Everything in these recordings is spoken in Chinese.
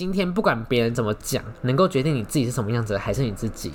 今天不管别人怎么讲，能够决定你自己是什么样子的，还是你自己。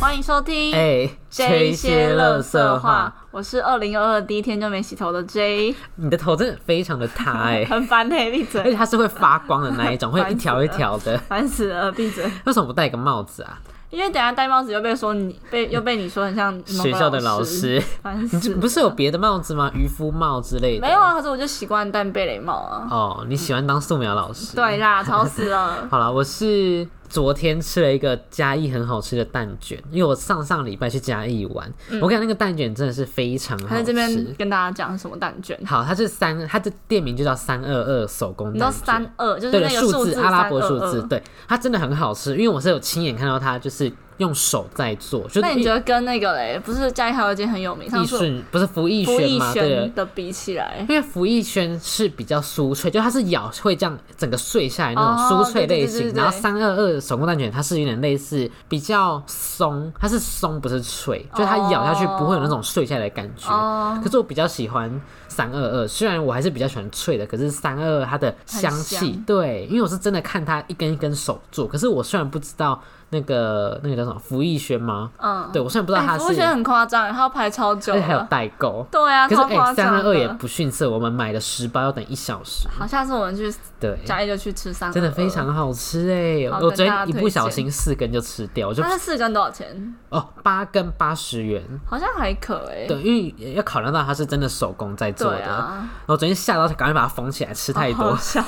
欢迎收听哎、这一些乐垃色话，，我是二零二二第一天就没洗头的 J，你的头真的非常的塌哎、很烦嘿，闭嘴而且，它是会发光的那一种，会一条一条的。烦死了，闭嘴。为什么不戴个帽子啊？因为等下戴帽子又被说你被又被你说很像 学校的老师，不是有别的帽子吗？渔夫帽之类的？没有啊，可是我就习惯戴贝雷帽啊。哦，你喜欢当素描老师？对啦，吵死了。好了，我是昨天吃了一个嘉义很好吃的蛋卷，因为我上上礼拜去嘉义玩，我跟你讲那个蛋卷真的是非常好他在这边吃。跟大家讲什么蛋卷，好，它是三，它的店名就叫三二二手工你知道蛋卷。三二就是，那个数字阿拉伯数字，对，它真的很好吃，因为我是有亲眼看到它就是用手在做，就是那你觉得跟那个嘞，不是嘉义还有一间很有名，上易次顺不是福义福义轩吗？对的比起来，因为福义轩是比较酥脆，就它是咬会这样整个碎下来那哦种酥脆类型，然后三二二手工蛋卷它是有点类似比较松，它是松不是脆，就它咬下去不会有那种碎下来的感觉。哦，可是我比较喜欢三二二，虽然我还是比较喜欢脆的，可是三二二它的香气，对，因为我是真的看它一根一根手做，可是我虽然不知道那个那个叫什么福艺轩吗？嗯，对我虽然不知道它哎，是，福艺轩很夸张，他要排超久而且还有。代购。对啊，可是哎，三。二二也不逊色，我们买了十包要等一小时，好，下次我们去对，嘉义就去吃三，真的非。常好吃哎！好我昨天一不小心四根就吃掉，我就那是四根多少钱？哦八根八十元，好像还可哎。对，因为要考量到它是真的手工在做的，然后昨天吓到赶快把它缝起来，吃太多好。笑。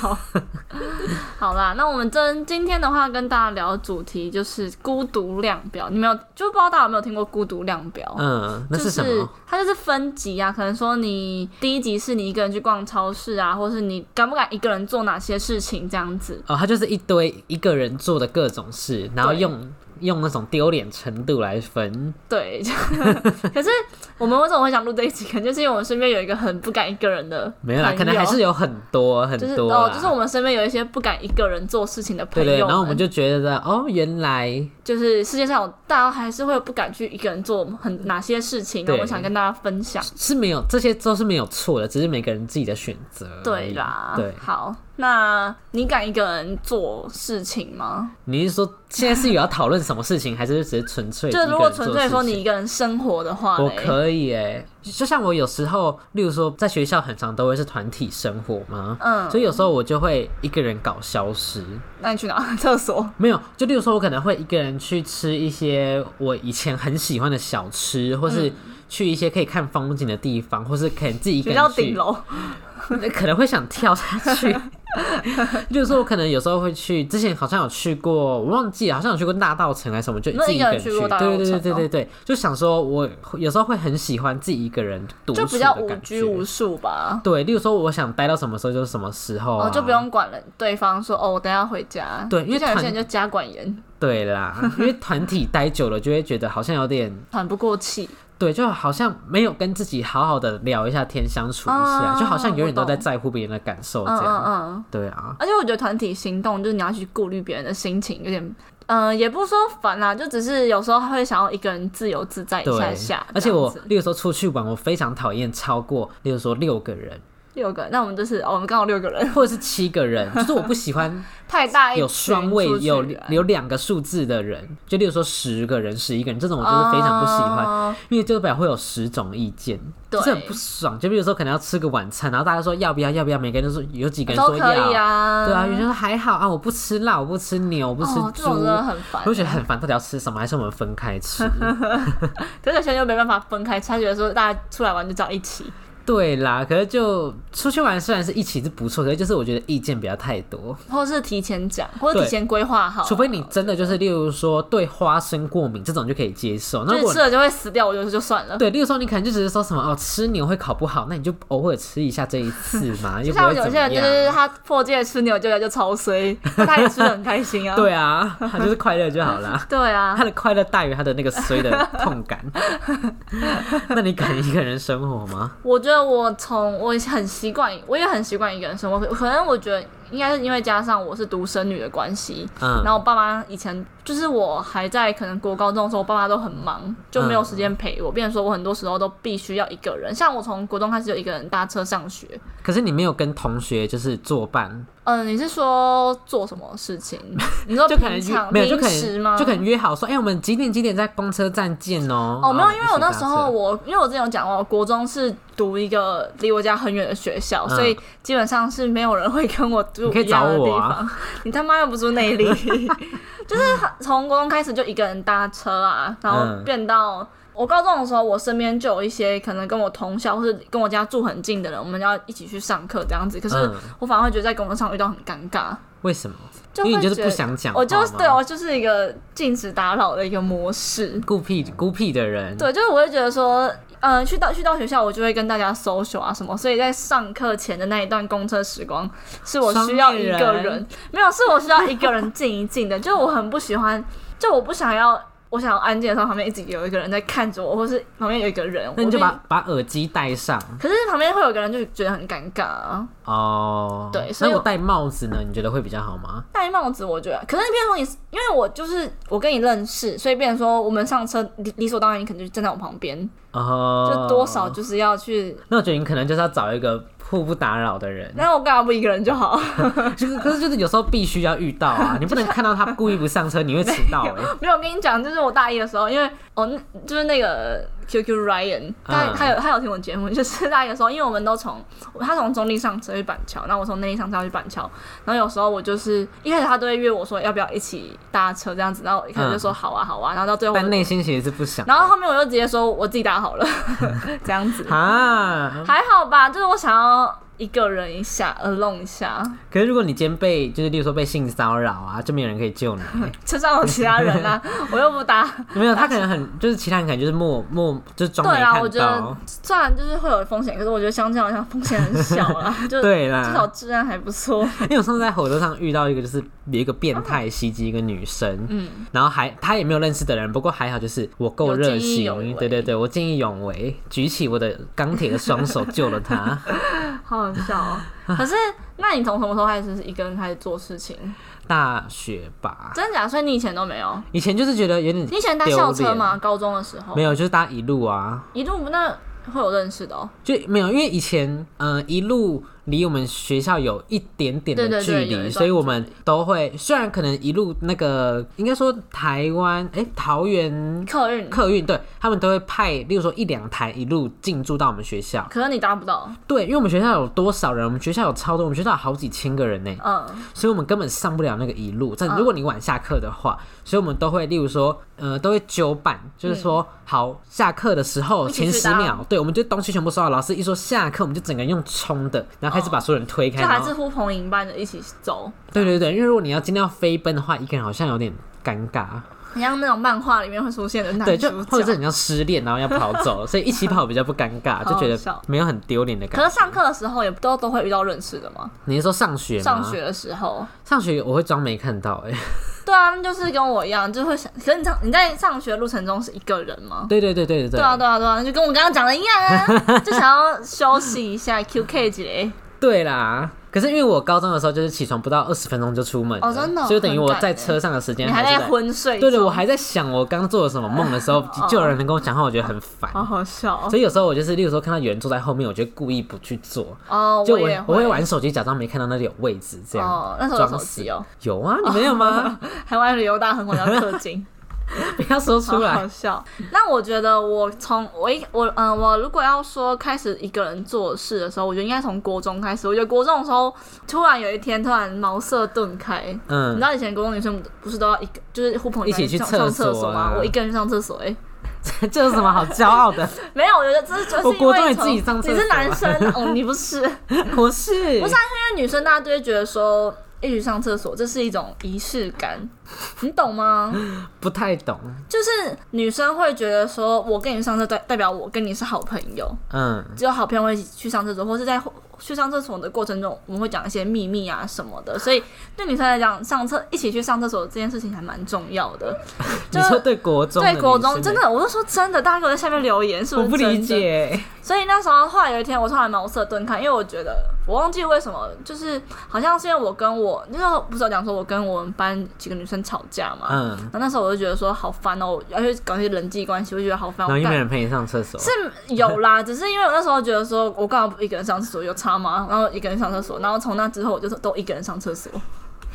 好啦，那我们真今天的话跟大家聊的主题就是孤独量表。你没有就不知道大家有没有听过孤独量表？嗯，那就是什么？它就是分级啊，可能说你第一级是你一个人去逛超市啊，或是你敢不敢一个人做哪些事情这样子。哦，它就是一堆一个人做的各种事，然后用用那种丢脸程度来分。对，可是我们为什么会想录这一集？可能就是因为我们身边有一个很不敢一个人的没有啦，可能还是有很多很就是多哦，就是我们身边有一些不敢一个人做事情的朋友对对，然后我们就觉得哦，原来就是世界上大家还是会不敢去一个人做很哪些事情，然后对我想跟大家分享。是没有这些都是没有错的，只是每个人自己的选择。对啦，对，好，那你敢一个人做事情吗？你是说现在是有要讨论什么事情，还是只是纯粹 就如果纯粹说你一个人生活的话，我可以诶，就像我有时候，例如说在学校很常都会是团体生活嘛，嗯所以有时候我就会一个人搞消失。那你去哪？厕所？没有，就例如说，我可能会一个人去吃一些我以前很喜欢的小吃，或是去一些可以看风景的地方，或是可能自己一个人去，顶楼？可能会想跳下去。例 如说，我可能有时候会去，之前好像有去过，我忘记了，好像有去过大道城还是什么，就自己一个人去。对对对对对对，就想说，我有时候会很喜欢自己一个人独处就比较无拘无束吧。对，例如说，我想待到什么时候就是什么时候、啊，哦，就不用管了对方说哦，我等下回家。对因为有些人就家管严，对啦，因为团体待久了，就会觉得好像有点喘不过气。对，就好像没有跟自己好好的聊一下天，相处一下，哦就好像永远都在在乎别人的感受这嗯嗯样。嗯。对啊，而且我觉得团体行动就是你要去顾虑别人的心情，有点，嗯、也不是说烦啦，就只是有时候会想要一个人自由自在一下下。而且我例如说出去玩，我非常讨厌超过，例如说六个人六个，那我们就是、哦、我们刚好六个人，或者是七个人，就是我不喜欢 太大一有双位群出去有玩有两个数字的人，就例如说十个人、十一个人这种，我就是非常不喜欢。哦因为这个表会有十种意见，对就是很不爽。就比如说可能要吃个晚餐，然后大家说要不要，要不要，每个人都说有几个人都说要，啊。对啊，有些人说还好啊，我不吃辣，我不吃牛，我不吃哦，这猪，种真的很烦我。就觉得很烦，到底要吃什么？还是我们分开吃？可是有些人又没办法分开，他觉得说大家出来玩就这样一起。对啦，可是就出去玩虽然是一起是不错，可是就是我觉得意见不要太多，或是提前讲，或者提前规划好，除非你真的就是例如说对花生过敏这种就可以接受。那吃了就会死掉，我觉得就算了。对，例如说你可能就只是说什么哦，吃牛会考不好，那你就偶尔吃一下这一次 嘛，又不就像有些人就。是他破戒吃牛就就超衰，他也吃的很开心啊。对啊，他就是快乐就好啦。对啊他，的快乐大于他的那个衰的痛感。那你敢一个人生活吗？我觉得我从我很习惯，我也很习惯一个人生活。可可能我觉得应该是因为加上我是独生女的关系，嗯，然后我爸妈以前就是我还在可能国高中的时候，我爸妈都很忙，就没有时间陪我。变成说我很多时候都必须要一个人，像我从国中开始就一个人搭车上学。可是你没有跟同学就是作伴，嗯，你是说做什么事情？你说就可能约平常没有就可平时吗？能就可能约好说，哎、我们几点几点在公车站见哦。哦，没有，因为我那时候我，因为我之前有讲过，我国中是读一个离我家很远的学校，嗯所以基本上是没有人会跟我住你可以一样的地找我啊方。你他妈又不住内力，就是从高中开始就一个人搭车啊，然后嗯变到。我高中的时候，我身边就有一些可能跟我同校或是跟我家住很近的人，我们要一起去上课这样子。可是嗯我反而会觉得在工作上遇到很尴尬，为什么？因为你就是不想讲话我就是对我就是一个禁止打扰的一个模式。孤僻孤僻的人，对，就是我会觉得说，嗯、去到去到学校，我就会跟大家 social 啊什么，所以在上课前的那一段公车时光，是我需要一个人人，没有，是我需要一个人静一静的，就是我很不喜欢，就我不想要。我想要安静的时候，旁边一直有一个人在看着我，或是旁边有一个人，那你就把把耳机戴上可是旁边会有个人，就觉得很尴尬啊。哦。对所以我戴帽子呢？你觉得会比较好吗？戴帽子，我觉得，可是变成说你，因为我就是我跟你认识，所以变成说我们上车理理所当然，你可能就站在我旁边，哦，就多少就是要去。那我觉得你可能就是要找一个互不打扰的人。那我干嘛不一个人就好？就是可是就是有时候必须要遇到啊，你不能 看到他故意不上车，你会迟到哎、没有，我跟你讲，就是我大一的时候，因为哦，那就是那个 QQ Ryan，他、嗯他有他有听我节目，就是大一的时候，因为我们都从他从中立上车去板桥，然后我从内力上车去板桥，然后有时候我就是一开始他都会约我说要不要一起搭车这样子，然后一开始就说好啊好啊，然后到最后但内心其实是不想。然后后面我就直接说我自己搭好了，这样子。啊，还好吧，就是我想要一个人一下，alone 一下，可是如果你今天被就是例如说被性骚扰啊，就没有人可以救你欸、车上有其他人啊，我又不搭。没有，他可能很就是其他人可能就是默默就是装没对啊，我觉得到。虽然就是会有风险，可是我觉得相较好像风险很小啦，就对啦至少啦，治安还不错。因为我上次在火车上遇到一个，就是有一个变态袭击一个女生，嗯，然后还他也没有认识的人，不过还好，就是我够热心，对对对，我见义勇为，举起我的钢铁的双手救了他。好 好笑哦。可是，那你从什么时候开始是一个人开始做事情？大学吧，真的假？所以你以前都没有？以前就是觉得有点你以前搭校车吗？高中的时候没有，就是搭一路啊，一路那会有认识的哦。就没有，因为以前呃一路离我们学校有一点点的距离，所以我们都会虽然可能一路那个应该说台湾哎、桃园客运，客运对他们都会派，例如说一两台一路进驻到我们学校。可能你搭不到。对，因为我们学校有多少人？我们学校有超多，我们学校有好几千个人呢，嗯，所以我们根本上不了那个一路。但嗯如果你晚下课的话，所以我们都会，例如说，呃，都会九板，就是说，好，下课的时候前十秒，对，我们就东西全部收好。老师一说下课，我们就整个人用冲的，然后开始把所有人推开。就还是呼朋引伴的一起走，对对对，因为如果你要今天要飞奔的话，一个人好像有点尴尬。很像那种漫画里面会出现的男对，就主或者。你要失恋，然后要跑走，所以一起跑比较不尴尬，就觉得没有很丢脸的感觉。可是上课的时候也都都会遇到认识的吗？你是说上学吗？上学的时候，上学我会装没看到、哎，对啊，就是跟我一样，就会想。可是你上你在上学路程中是一个人吗？对对对对对对啊，对啊，对啊，就跟我刚刚讲的一样啊，就想要休息一下，QK 几嘞。对啦。可是因为我高中的时候就是起床不到二十分钟就出门哦真的哦所以等于我在车上的时间你还在昏睡？对对，我还在想我刚做了什么梦的时候，就有人能跟我讲话，我觉得很烦。好好笑哦所以有时候我就是，例如说看到有人坐在后面，我就故意不去坐，哦，就我我会玩手机，假装没看到那里有位置，这样哦，那时候有手装死机哦，有啊，你没有吗？还玩旅游大亨，我要氪金。不要说出来好。笑。那我觉得我从我一我嗯、我如果要说开始一个人做事的时候，我觉得应该从国中开始。我觉得国中的时候，突然有一天突然茅塞顿开。嗯你嗯知，道以前国中女生不是都要一个就是互朋引伴一起去上上厕所吗啊？我一个人去上厕所、欸，这有什么好骄傲的？没有，我觉得这就是我因为从国中也自己上厕所啊你是男生哦，你不是，因 我是，不是啊为女生大家都会觉得说。一起上厕所，这是一种仪式感，你懂吗？不太懂。就是女生会觉得说，我跟你上厕代代表我跟你是好朋友，嗯，只有好朋友会一起去上厕所，或是在去上厕所的过程中，我们会讲一些秘密啊什么的。所以对女生来讲，上厕一起去上厕所这件事情还蛮重要的。就你说对国中对国中真的，我就说真的，大家给我在下面留言，是不是？我不理。解。所以那时候后来有一天，我突然茅塞顿开，因为我觉得我忘记为什么，就是好像是因为我跟我那时候不是有讲说我跟我们班几个女生吵架嘛，嗯，然后那时候我就觉得说好烦哦，要去搞一些人际关系，我就觉得好烦。然后又没人陪你上厕所，是有啦，只是因为我那时候觉得说，我干嘛不一个人上厕所又差妈？然后一个人上厕所，然后从那之后我就是都一个人上厕所，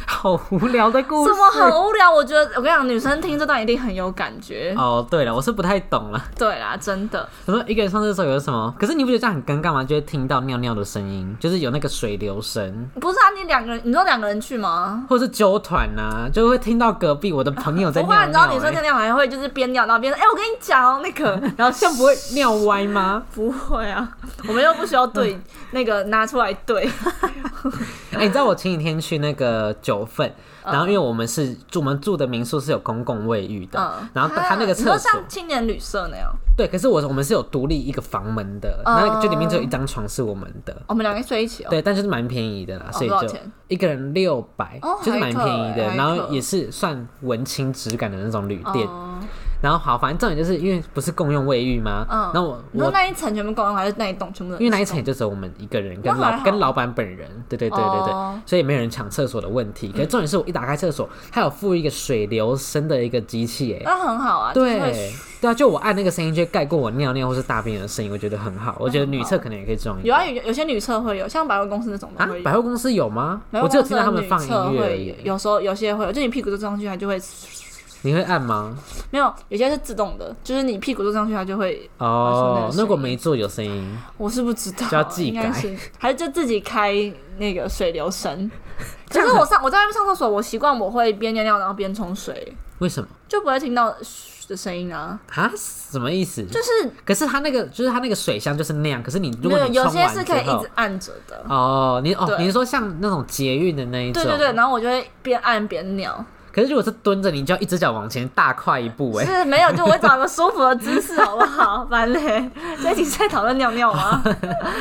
好无聊的故事。怎么很无聊？我觉得我跟你讲，女生听这段一定很有感觉。哦，对了，我是不太懂了。对啦，真的，我说一个人上厕所有什么？可是你不觉得这样很尴尬吗？就会听到尿尿的声音，就是有那个水流声，不是啊？你两个人，你说两个人去吗？或是纠团呐，就会听到隔壁我的朋友在尿尿、你知道女生尿欸。尿还会就是边尿然后边说，哎、我跟你讲哦，那个，然后这样不会尿歪吗？不会啊，我们又不需要对 那个拿出来对。哎、你知道我前几天去那个九份，然后因为我们是住我们住的民宿是有公共卫浴的，嗯，然后他那个厕所像青年旅社那样，对，可是我我们是有独立一个房门的，哦。那就里面只有一张床是我们的。我们两个睡一起哦。对，但就是蛮便宜的啦，哦所以就一个人六百、哦就是蛮便宜的，然后也是算文青质感的那种旅店。哦然后好，反正重点就是因为不是共用卫浴吗？嗯然后我我你说那一层全部共用，还是那一栋全部都？因为那一层也就只有我们一个人跟老跟老板本人，对对对对对，哦所以没有人抢厕所的问题。可是重点是我一打开厕所，它有附一个水流声的一个机器，哎。那很好啊。对，对啊，就我按那个声音，就会盖过我尿尿或是大便的声音，我觉得很好。我觉得女厕可能也可以这种有啊，有有些女厕会有，像百货公司那种的啊。百货公司有吗？我只有听到他们放音乐。有，有时候有些会有，就你屁股坐上去，它就会你会按吗？没有，有些是自动的，就是你屁股坐上去，它就会。哦如果没坐有声音，我是不知道，就要自己还是就自己开那个水流声。可是我上我在外面上厕所，我习惯我会边尿尿然后边冲水，为什么？就不会听到嘘的声音啊。啊？什么意思？就是可是它那个，就是它那个水箱就是那样。可是你如果有些是可以一直按着的。哦，你哦，对你是说像那种捷运的那一种？对对对，。然后我就会边按边尿，可是如果是蹲着，你就要一只脚往前大跨一步，哎，是没有，就我找一个舒服的姿势，好不好？烦嘞，这一集是在讨论尿尿吗？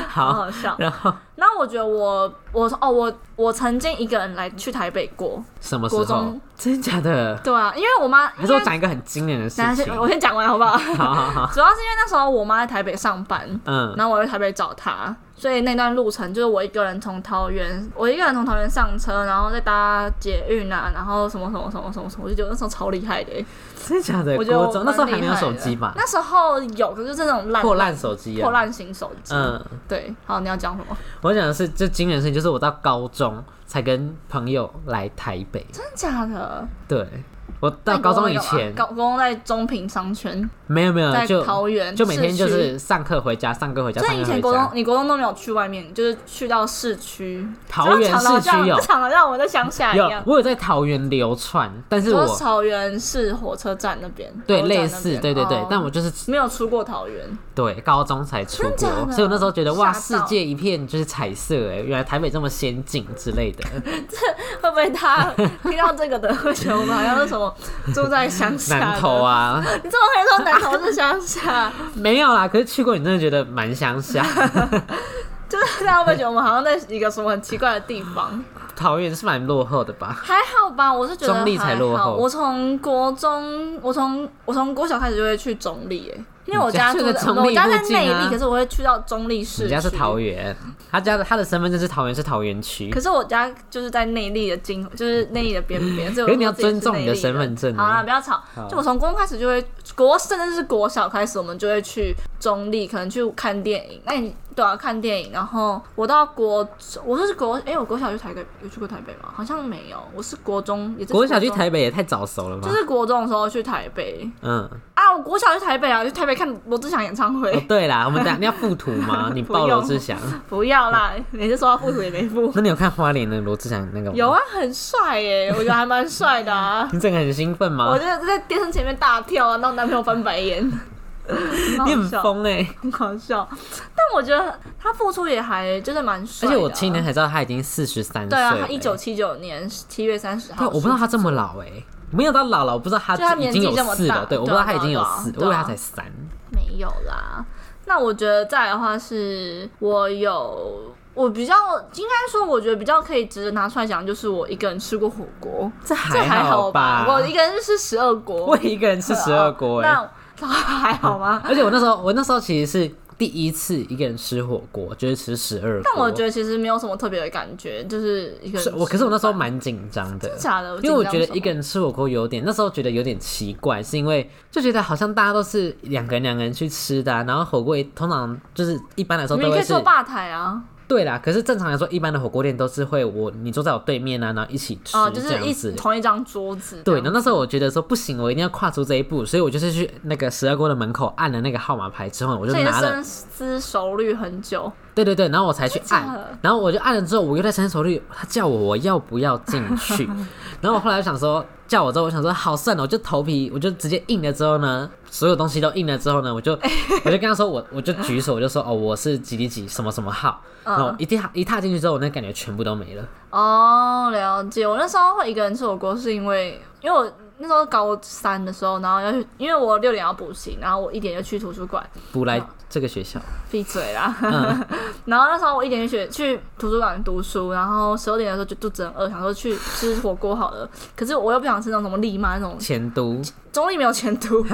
好 好。好笑。然后然后我觉得我我哦我我曾经一个人来去台北过，什么时候中？真的假的？对啊，因为我妈还是我讲一个很惊人的事情等一下先？我先讲完好不好？好好好，主要是因为那时候我妈在台北上班，嗯，然后我在台北找她，所以那段路程就是我一个人从桃园，我一个人从桃园上车，然后再搭捷运啊，然后什么什么什么什么什么，我就觉得那时候超厉害的欸、真的假的？我觉得我国中那时候还没有手机吧？那时候有，可是就是那种烂破烂手机啊，破烂型手机。嗯，对，好，你要讲什么？我讲的是这惊人的事情，就是我到高中才跟朋友来台北。真的假的？对，我到高中以前高高中在中平商圈，没有没有在就桃园就每天就是上课回家，上课回家，所上课回以以前国中。你国中都没有去外面，就是去到市区。桃园市区有讲的让我在乡下一有样，。我有在桃园流窜，但是我桃园市火车站那边，对类似对对对哦，但我就是没有出过桃园，对高中才出国，真假的所以我那时候觉得哇，世界一片就是彩色哎，原来台北这么先进之类的。这会不会他听到这个的会觉得我们好像是什么住在乡下？南投，啊，你怎么可以说南投是乡下？没有啦，可是去过，你真的觉得蛮乡下。就是大家会觉得我们好像在一个什么很奇怪的地方？桃园是蛮落后的吧？还好吧，我是觉得中立才落后我从国中，我从我从国小开始就会去中立，哎，因为我家住在中立我家在内力，可是我会去到中立市。你家是桃。园，他家的他的身份证是桃园，是桃园区可。是我家就是在内地的经，就是内地的边边，所以你要尊重你的身份证啊好啦，不要吵。就我从国中开始就会国，甚至是国小开始，我们就会去中立，可能去看电影。那你对啊，看电影。然后我到国，我是国，哎、我国小去台北，有去过台北吗？好像没有。我是国中，也是国小去台北也太早熟了吧？就是国中的时候去台北嗯，啊，我国小去台北啊，去台北看罗志祥演唱会。哦对啦，我们等下你要附图吗？你报罗志祥，不要啦，每次说要附图也没附。那你有看花莲的罗志祥那个吗？有啊，很帅耶，我觉得还蛮帅的啊。你整个很兴奋吗我吗？就在电视前面大跳啊，让我男朋友翻白眼。你很，疯哎！很好笑。但我觉得他付出也还就是蛮帅而且我今年才知道他已经四十三岁对啊，他一九七九年七月三十号对，号，我不知道他这么老哎，没有到老了，我不知道他就他已经有四了，对，我不知道他已经有四，我以为他才三。没有啦。那我觉得再来的话是，我有我比较应该说，我觉得比较可以值得拿出来讲，就是我一个人吃过火锅，这这还好吧？我一个人是吃十二锅，我一个人吃十二锅哎，那还好吗？而且我那时候我那时候其实是第一次一个人吃火锅，就是吃十二。但我觉得其实没有什么特别的感觉，就是一个我，可是我那时候蛮紧张的。假的，因为我觉得一个人人吃火锅有点，那时候觉得有点奇怪，是因为就觉得好像大家都是两个人两个人去吃的啊、然后火锅也通常就是一般来说你都会是可以坐吧台啊，对啦，可是正常来说，一般的火锅店都是会我你坐在我对面啊，然后一起吃哦，就是一这样子。同一张桌子。对，这样然后那时候我觉得说不行，我一定要跨出这一步，所以我就是去那个十二锅的门口按了那个号码牌之后，我就拿了深思熟虑很久。对对对，然后我才去按然后我就按了之后，我又在深思熟虑，他叫我我要不要进去，然后我后来就想说，叫我之后，我想说好算了，我就头皮我就直接硬了之后呢，所有东西都印了之后呢，我就 我就跟他说我我就举手我就说哦我是几几几什么什么号，然后一踏一踏进去之后，我那感觉全部都没了。哦，了解。我那时候会一个人吃火锅，是因为因为我那时候高三的时候，然后要去，因为我六点要补习，然后我一点就去图书馆，补来这个学校，闭嘴啦。嗯 然后那时候我一点就去去图书馆读书，然后十二点的时候就肚子很饿，想说去吃火锅好了。可是我又不想吃那种什么丽妈那种，前都中立没有前都。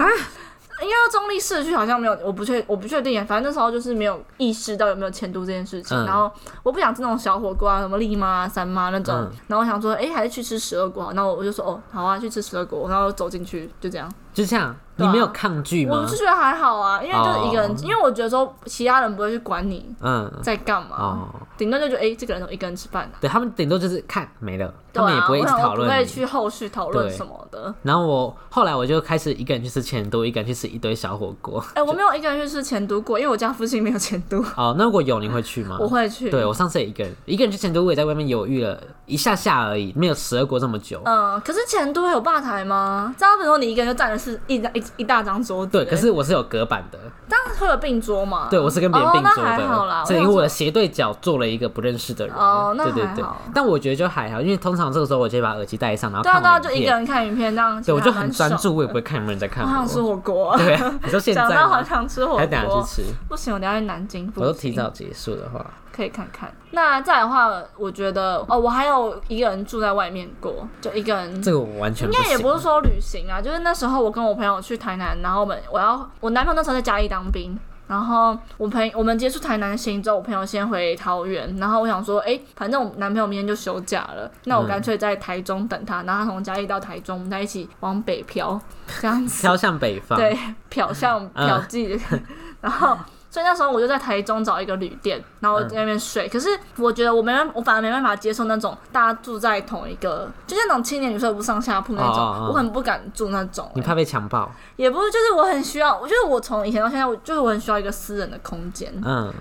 应该说中立市区好像没有，我不确我不确定，反正那时候就是没有意识到有没有前途这件事情。嗯然后我不想吃那种小火锅啊，什么丽妈、啊、三妈那种。嗯然后我想说，哎、还是去吃十二锅好。然后我就说，哦，好啊，去吃十二锅。然后走进去，就这样。就这样，你没有抗拒吗我是？觉得还好啊，因为就是一个人，哦因为我觉得说其他人不会去管你嗯，在干嘛，哦，顶多就觉得，哎、这个人怎么一个人吃饭呢、对他们顶多就是看没了，啊，他们也不会一直讨论不。会去后续讨论什么的。然后我后来我就开始一个人去吃前都，一个人去吃一堆小火锅。哎、我没有一个人去吃前都过，因为我家附近没有前都，哦，那如果有你会去吗？我会去。对我上次也一个人，一个人去前都，我也在外面犹豫了一下下而已，没有十二国这么久。嗯，可是前都有吧台吗？这样比如说你一个人就占了是一张一一大张桌子，对，可是我是有隔板的，当然会有并桌嘛。对我是跟别人并桌的，，所以因为我的斜对角坐了一个不认识的人。哦那对对对还好。但我觉得就还好，因为通常这个时候我就会把耳机戴上，然后对啊对啊，看影片。就一个人看影片这样，对，我就很专注，我也不会看有没有人在看我想吃。火锅，对啊，你说现在讲到好吗？想吃火锅还等下去锅，吃，不行，我等下去南京，我都提早结束的话，可以看看。那再的话，我觉得哦，我还有一个人住在外面过，就一个人这个我完全应该也不是说旅行啊，就是那时候我跟我朋友去台南，然后我们我要我男朋友那时候在嘉义当兵，然后我朋我们结束台南行之后，我朋友先回桃园，然后我想说，哎、反正我男朋友明天就休假了，那我干脆在台中等他，然后他从嘉义到台中，我们再一起往北漂，这样子，飘向北方。对，漂向嗯漂记，然后。所以那时候我就在台中找一个旅店，然后在那边睡。可是我觉得我没办，我反而没办法接受那种大家住在同一个，就像那种青年旅社不上下铺那种，哦哦哦我很不敢住那种、欸你怕被强暴？也不是，就是我很需要，我觉得我从以前到现在，我就是我很需要一个私人的空间。嗯，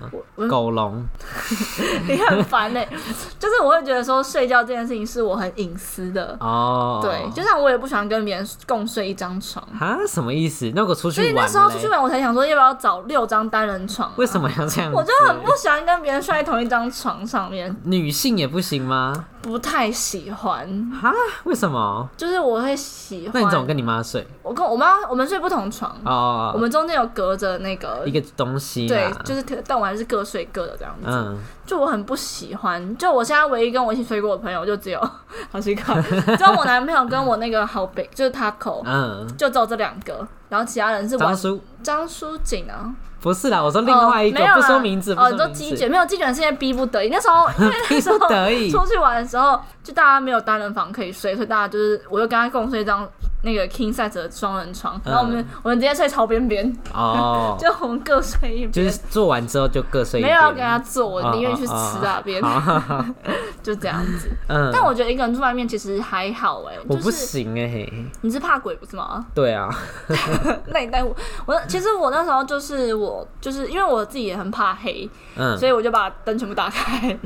狗笼。你很烦呢、就是我会觉得说睡觉这件事情是我很隐私的。哦，对，就像我也不喜欢跟别人共睡一张床，啊，什么意思？那我出去所以，那时候出去，玩，我才想说要不要找六张单人床、啊为什么？要这样？我就很不喜欢跟别人睡在同一张床上面，女性也不行吗？不太喜欢。哈？为什么？就是我会喜欢，那你怎么跟你妈睡？我跟我妈我们睡不同床，哦，我们中间有隔着那个一个东西对，就是可但我还是各睡各的这样子。嗯，就我很不喜欢，就我现在唯一跟我一起睡过的朋友就只有 好奇怪，只有我男朋友跟我那个好北就是 Taco，嗯，就只有这两个，然后其他人是玩张叔张书锦啊，不是啦，我说另外一个哦不说名字，哦，你说鸡卷没有鸡卷是因为逼不得已，那时候因为 那逼时候不得已。出去玩的时候，就大家没有单人房可以睡，所以大家就是我就跟他共睡一张那个 king size 的双人床，然后我们、嗯我们直接睡朝边边，哦，就我们各睡一边。就是做完之后就各睡一边，没有要跟他做，我哦宁愿去吃那边，就这样子。嗯，但我觉得一个人住外面其实还好哎、我不就是行哎，你是怕鬼不是吗？对啊，那你带我，我其实我那时候就是我就是因为我自己也很怕黑，嗯，所以我就把灯全部打开，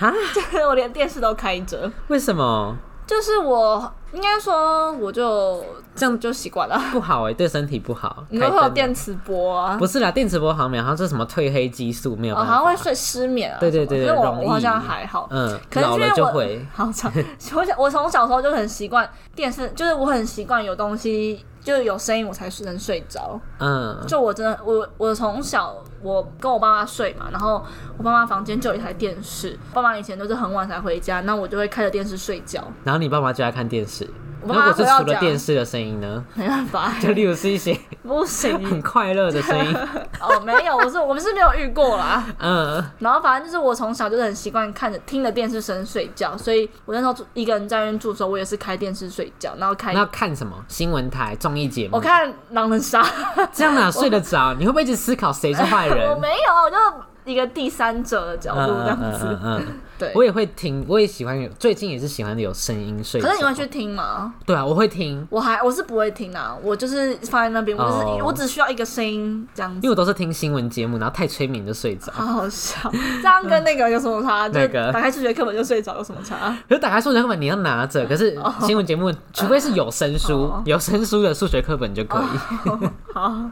哈，就是我连电视都开着。为什么就是我应该说，我就这样就习惯了。不好哎？对身体不好，你们会有电磁波啊？不是啦，电磁波好像没有，好像是什么褪黑激素没有好像会睡失眠啊。对对对所以我我好像还好。嗯，可是因为我就会，好长，我想我从小时候就很习惯电视，就是我很习惯有东西，就是有声音我才能睡着。嗯，就我真的，我我从小我跟我爸妈睡嘛，然后我爸妈房间就有一台电视，爸妈以前都是很晚才回家，那我就会开着电视睡觉。然后你爸妈就爱看电视，如果是除了电视的声音呢？没办法，就例如是一些不行很快乐的声音，哦，没有，我是我们是没有遇过啦。嗯，然后反正就是我从小就是很习惯看着听着电视声睡觉，所以我那时候住一个人在那边住的时候，我也是开电视睡觉，然后开那要看什么新闻台、综艺节目？我看狼人杀，这样哪睡得着？你会不会一直思考谁是坏人？我没有，我就一个第三者的角度这样子。嗯嗯，对，我也会听，我也喜欢有，最近也是喜欢有声音睡。可是你会去？听吗？对啊，我会听，我还我是不会听啊，我就是放在那边，我就是、哦我只需要一个声音这样子。因为我都是听新闻节目，然后太催眠就睡着。好好笑，这样跟那个有什么差？那个打开数学课本就睡着有什么差？可是打开数学课本你要拿着，可是新闻节目，除非是有声书哦，有声书的数学课本就可以。好，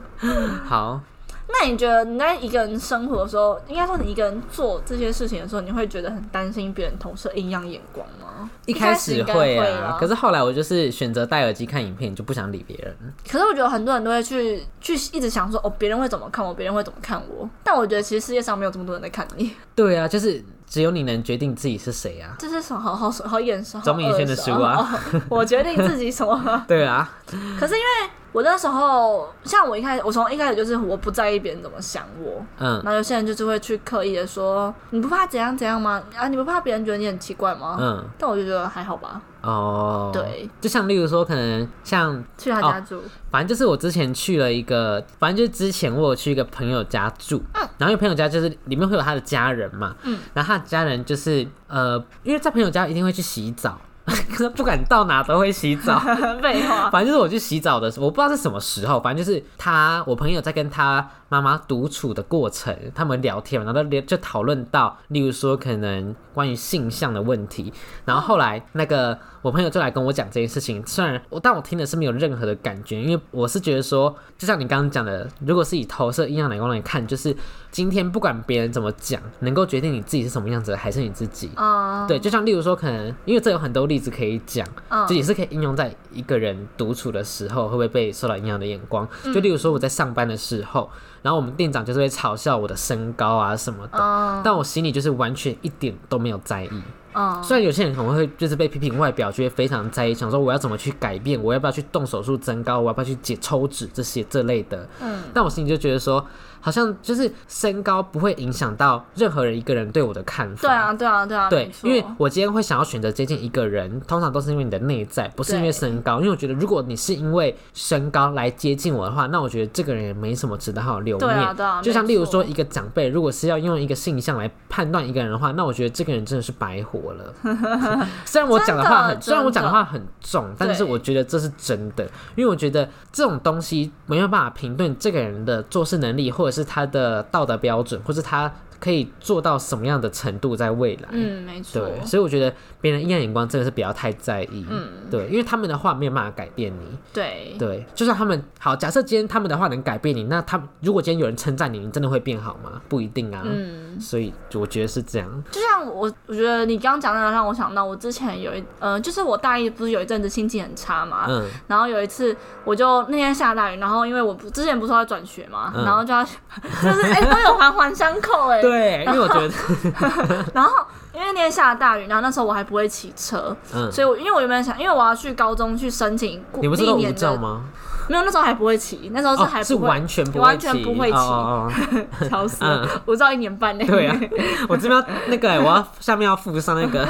好，那你觉得你在一个人生活的时候，应该说你一个人做这些事情的时候，你会觉得很担心别人投射异样眼光吗？一开始会啊，可是后来我就是选择戴耳机看影片，就不想理别人。可是我觉得很多人都会去去一直想说，哦，别人会怎么看我，别人会怎么看我。但我觉得其实世界上没有这么多人在看你，对啊，就是只有你能决定自己是谁啊。这是什么好好好眼熟？钟明轩的书啊我决定自己什么。对啊，可是因为我那时候，像我一开始，我从一开始就是我不在意别人怎么想我，嗯，那有些人就是会去刻意的说，你不怕怎样怎样吗？啊，你不怕别人觉得你很奇怪吗？嗯，但我就觉得还好吧，哦，，对，就像例如说，可能像，去他家住，反正就是我之前去了一个，反正就是之前我有去一个朋友家住，然后因为朋友家就是里面会有他的家人嘛，嗯，然后他的家人就是呃，因为在朋友家一定会去洗澡，可是不管到哪都会洗澡，废话，反正就是我去洗澡的时候，我不知道是什么时候，反正就是他我朋友在跟他妈妈独处的过程，他们聊天，然后聊就讨论到，例如说可能关于性向的问题，然后后来那个我朋友就来跟我讲这件事情，虽然我但我听的是没有任何的感觉，因为我是觉得说，就像你刚刚讲的，如果是以投射阴阳眼光来看，就是今天不管别人怎么讲，能够决定你自己是什么样子的还是你自己。嗯，对，就像例如说，可能因为这有很多例子可以讲，嗯这也是可以应用在一个人独处的时候，会不会被受到阴阳的眼光？嗯就例如说我在上班的时候，然后我们店长就是会嘲笑我的身高啊什么的，嗯但我心里就是完全一点都没有在意。嗯，虽然有些人可能会就是被批评外表，就会非常在意，想说我要怎么去改变，我要不要去动手术增高，我要不要去解抽脂这些这类的。嗯，但我心里就觉得说，好像就是身高不会影响到任何人一个人对我的看法。对啊，对啊，对啊，对因为我今天会想要选择接近一个人，通常都是因为你的内在，不是因为身高。因为我觉得，如果你是因为身高来接近我的话，那我觉得这个人也没什么值得好好留对念。啊对啊就像例如说，一个长辈，如果是要用一个性向来判断一个人的话，那我觉得这个人真的是白活了。虽然我讲的话很，虽然我讲的话很重，但是我觉得这是真的，因为我觉得这种东西没有办法评论这个人的做事能力，或者是他的道德标准，或是他可以做到什么样的程度在未来。嗯，没错，对，所以我觉得别人异样眼光真的是不要太在意。嗯，对，因为他们的话没有办法改变你。对，对，就算他们好，假设今天他们的话能改变你，那他们如果今天有人称赞你，你真的会变好吗？不一定啊。嗯，所以我觉得是这样。就像我，我觉得你刚刚讲那个让我想到，我之前有一，呃，就是我大一不是有一阵子心情很差嘛，嗯，然后有一次我就那天下大雨，然后因为我不之前不是说要转学嘛，嗯然后就要 就是哎、都有环环相扣哎、对，因为我觉得，然后因为那天下大雨，然后那时候我还不会骑车，嗯，所以我因为我原本想，因为我要去高中去申请你不是都无历年的，照吗？没有那时候还不会骑，那时候是还哦，是不会，完全不会完全骑不会骑哦哦哦 死我知道一年半呢。对啊，我这边要那个、我要下面要附上那个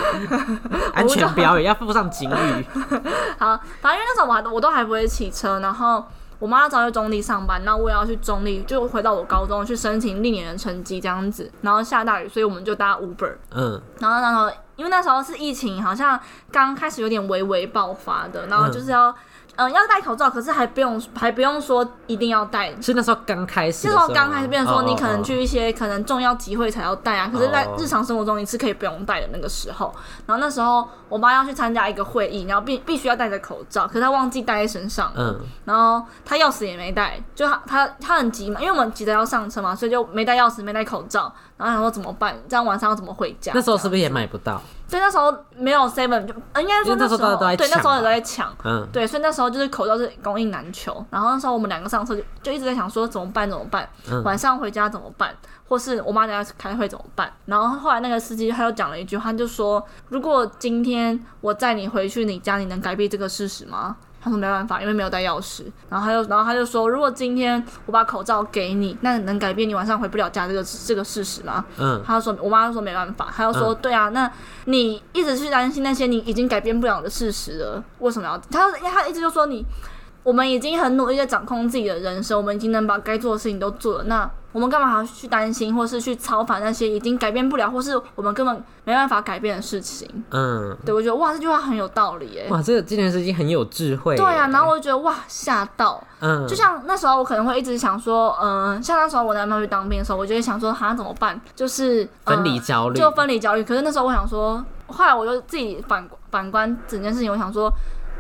安全标语，要附上警语。好，反正因为那时候我还我都还不会骑车，然后我妈要去中立上班，那我也要去中立，就回到我高中去申请历年的成绩这样子。然后下大雨，所以我们就搭 Uber。嗯，然后那时候因为那时候是疫情，好像刚开始有点微微爆发的，然后就是要。嗯，要戴口罩，可是还不用，还不用说一定要戴。是那时候刚开始那时候刚开始变成说，你可能哦去一些可能重要集会才要戴啊，可是，在哦日常生活中你是可以不用戴的那个时候。然后那时候我妈要去参加一个会议，然后必必须要戴着口罩，可是她忘记戴在身上，嗯，然后她钥匙也没带，就她她她很急嘛，因为我们急着要上车嘛，所以就没带钥匙，没戴口罩，然后想说怎么办？这样晚上要怎么回家？那时候是不是也买不到？所以那时候没有 seven 就呃应该说那时候对那时候也都在抢。嗯，对，所以那时候就是口罩是供应难求，然后那时候我们两个上车就就一直在想说怎么办怎么办，嗯晚上回家怎么办，或是我妈等下开会怎么办。然后后来那个司机他又讲了一句话，他就说如果今天我载你回去你家，你能改变这个事实吗？他说没办法，因为没有带钥匙。然后他就，然后他就说，如果今天我把口罩给你，那能改变你晚上回不了家这个这个事实吗？嗯，他就说，我妈就说没办法，他就说，对啊，那你一直去担心那些你已经改变不了的事实了，为什么要？他他一直就说你，我们已经很努力的掌控自己的人生，我们已经能把该做的事情都做了，那我们干嘛还要去担心，或是去操烦那些已经改变不了，或是我们根本没办法改变的事情？嗯，对我觉得哇，这句话很有道理耶。哇，这个这件事情很有智慧。对啊，然后我就觉得哇，吓到。嗯，就像那时候我可能会一直想说，嗯、像那时候我男朋友去当兵的时候，我就会想说，好像怎么办？就是、呃分离焦虑，就分离焦虑。可是那时候我想说，后来我就自己反反观整件事情，我想说，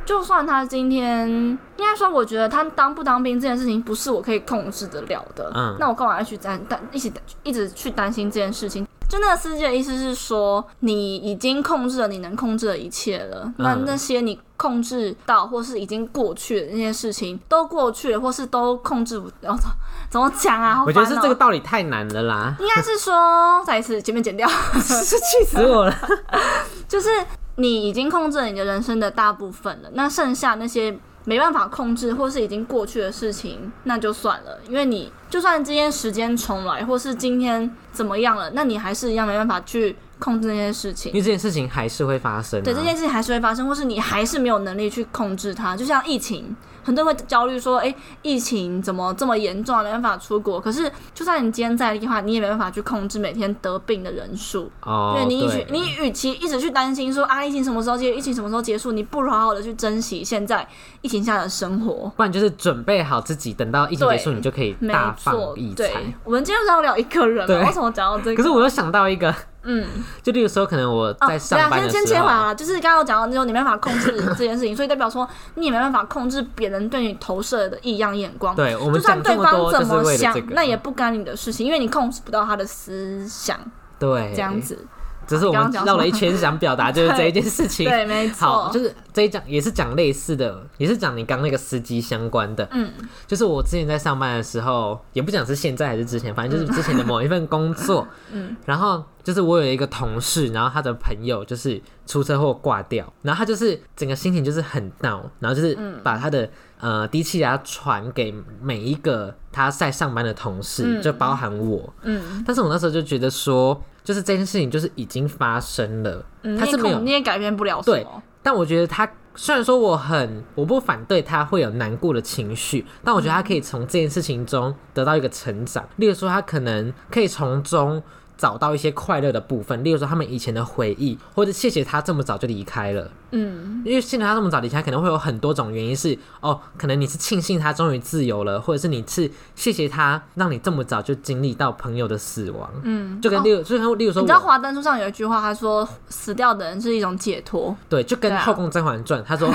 就算他今天，应该说，我觉得他当不当兵这件事情不是我可以控制得了的。嗯那我干嘛要去担担一起一直去担心这件事情？就那个司机的意思是说，你已经控制了你能控制的一切了。那嗯那些你控制到或是已经过去的那些事情，都过去了，或是都控制不，然后怎么讲啊？好我觉得是这个道理太难了啦，应该是说，再一次前面剪掉，气死我了。就是你已经控制了你的人生的大部分了，那剩下那些没办法控制或是已经过去的事情，那就算了，因为你就算今天时间重来，或是今天怎么样了，那你还是一样没办法去控制那些事情因。为这件事情还是会发生、啊。对，这件事情还是会发生，或是你还是没有能力去控制它。就像疫情，很多人会焦虑说，哎，疫情怎么这么严重啊，没办法出国。可是，就算你今天在的话，你也没办法去控制每天得病的人数。哦，对你与对你与其一直去担心说啊疫情什么时候结，疫情什么时候结束，你不如好好的去珍惜现在疫情下的生活。不然就是准备好自己，等到疫情结束，你就可以没大放错异，对彩。。我们今天是要聊一个人对嘛？为什么讲到这个？可是我又想到一个，嗯，就例如说，可能我哦，在上对啊，班的时候，先先切回来了，就是刚刚我讲到那种你没办法控制这件事情，所以代表说你也没办法控制别人对你投射的异样眼光。对我们就算对方怎么想那也不干你的事情，因为你控制不到他的思想，对这样。子。只是我们绕了一圈，想表达就是这一件事情。对，没好，错。就是这一讲也是讲类似的，也是讲你刚那个司机相关的。嗯，就是我之前在上班的时候，也不讲是现在还是之前，反正就是之前的某一份工作。嗯，然后就是我有一个同事，然后他的朋友就是出车祸挂掉，然后他就是整个心情就是很闹，然后就是把他的、呃低气压传给每一个他在上班的同事，嗯就包含我。嗯但是我那时候就觉得说，就是这件事情就是已经发生了，嗯，他是没有你也改变不了什对。但我觉得他虽然说我很我不反对他会有难过的情绪，但我觉得他可以从这件事情中得到一个成长。例如说，他可能可以从中找到一些快乐的部分，例如说他们以前的回忆，或者谢谢他这么早就离开了。嗯因为现在他这么早离开，可能会有很多种原因是，哦，可能你是庆幸他终于自由了，或者是你是谢谢他让你这么早就经历到朋友的死亡。嗯，就跟例如，就跟例如说你知道《，华灯初上》有一句话，他说死掉的人是一种解脱。对，就跟后宫甄嬛传》他说，《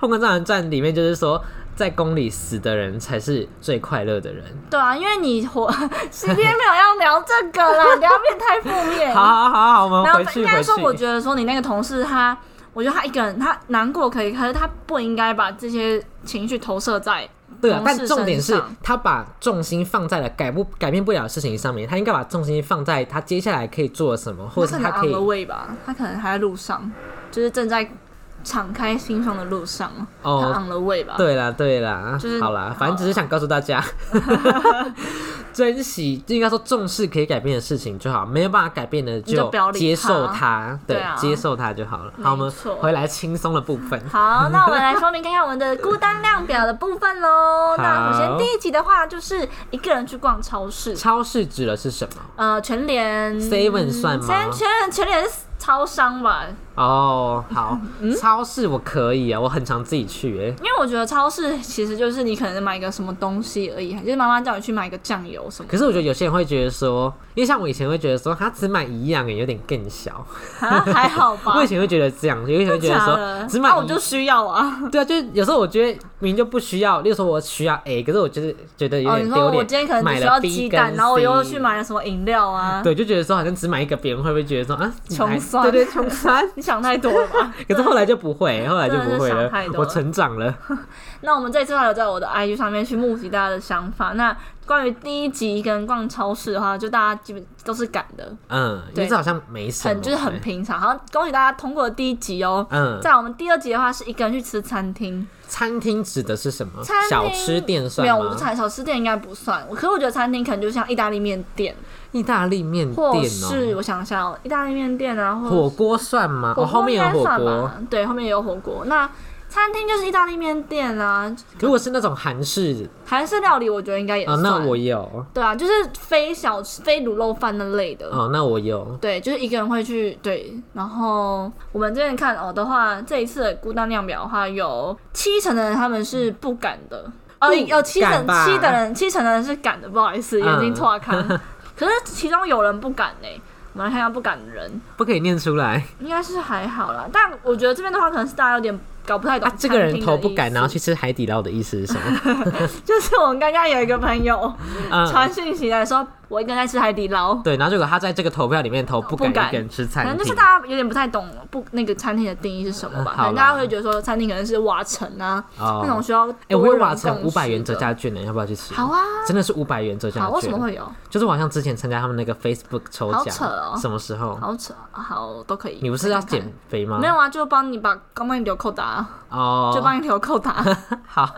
后宫甄嬛传》里面就是说，在宫里死的人才是最快乐的人。对啊，因为你活，今天没有要聊这个啦，等一下变太负面。好好好好，我们回去回应该说，我。觉得说你那个同事他，我觉得他一个人他难过可以，可是他不应该把这些情绪投射在对啊，但重点是他把重心放在了改不改变不了的事情上面，他应该把重心放在他接下来可以做什么，或者是他可以吧，他可能还在路上，就是正在敞开心胸的路上，他哦，on the way 吧。对啦，对啦，就是好啦，反正只是想告诉大家，珍惜，应该说重视可以改变的事情就好，没有办法改变的就接受它它，对，接受它就好了。好，我们回来轻松的部分。好，那我们来说明看看我们的孤单量表的部分喽。那首先第一集的话，就是一个人去逛超市，超市指的是什么？呃，全联 Seven 算吗全全全联是超商吧？哦，好，嗯超市我可以啊，我很常自己去哎。因为我觉得超市其实就是你可能买个什么东西而已，就是妈妈叫你去买个酱油什么可是我觉得有些人会觉得说，因为像我以前会觉得说，他只买一样哎，有点更小。啊，还好吧 我以。前会觉得这样，有些人会觉得说只买我就需要啊。对啊，就是有时候我觉得明明就不需要，例如说我需要 A，可是我就是觉得有哦，点丢脸。我今天可能买了只需要鸡蛋，然后我又去买了什么饮料啊？对，就觉得说好像只买一个，别人会不会觉得说啊，穷酸对对，穷酸。你想太多了吧？可是后来就不会，后来就不会了太，多我成长了。那我们这次还有在我的 IG 上面去募集大家的想法。那关于第一集跟逛超市的话，就大家基本都是赶的，嗯，因对为这好像没什么，很就是很平常。好，恭喜大家通过了第一集哦。嗯，在我们第二集的话，是一个人去吃餐厅，餐厅指的是什么餐？厅小吃店算没有，我吗？小小吃店应该不算。我可是我觉得餐厅可能就像意大利面店，意大利面或店是哦，我想一下哦，意大利面店啊，或火锅算吗？哦，后面有应该火锅。算吧？对，后面也有火锅。那餐厅就是意大利面店啊，如果是那种韩式韩式料理我觉得应该也啊，算。那我有对啊，就是非小吃、非卤肉饭那类的。哦，那我有。对，就是一个人会去对，然后我们这边看哦的话，这一次的孤单量表的话，有七成的人他们是不敢的，哦，有七成七的人，七成的人是敢的，不好意思，眼睛错开。可是其中有人不敢呢、我们来看看不敢的人，不可以念出来应该是还好啦，但我觉得这边的话，可能是大家有点搞不太懂、啊！这个人头不敢，然后去，吃海底捞的意思是什么？就是我们刚刚有一个朋友 嗯，传讯息来说，我一个人在吃海底捞，对，然后结果他在这个投票里面投不敢不敢一个人吃可餐厅能就是，大家有点不太懂不那个餐厅的定义是什么吧，嗯可能大家会觉得说餐厅可能是瓦城啊、那种哦，需要哎，我有瓦城五百元折。价券呢，要不要去吃？好啊，真的是五百元折价好，为什么券，会有？就是我好像之前参加他们那个 Facebook 抽好奖，扯哦什么时候？好扯，好都可以。你不是要减肥吗？没有啊，就帮你把刚帮你留扣打，哦，就帮你留扣打。好，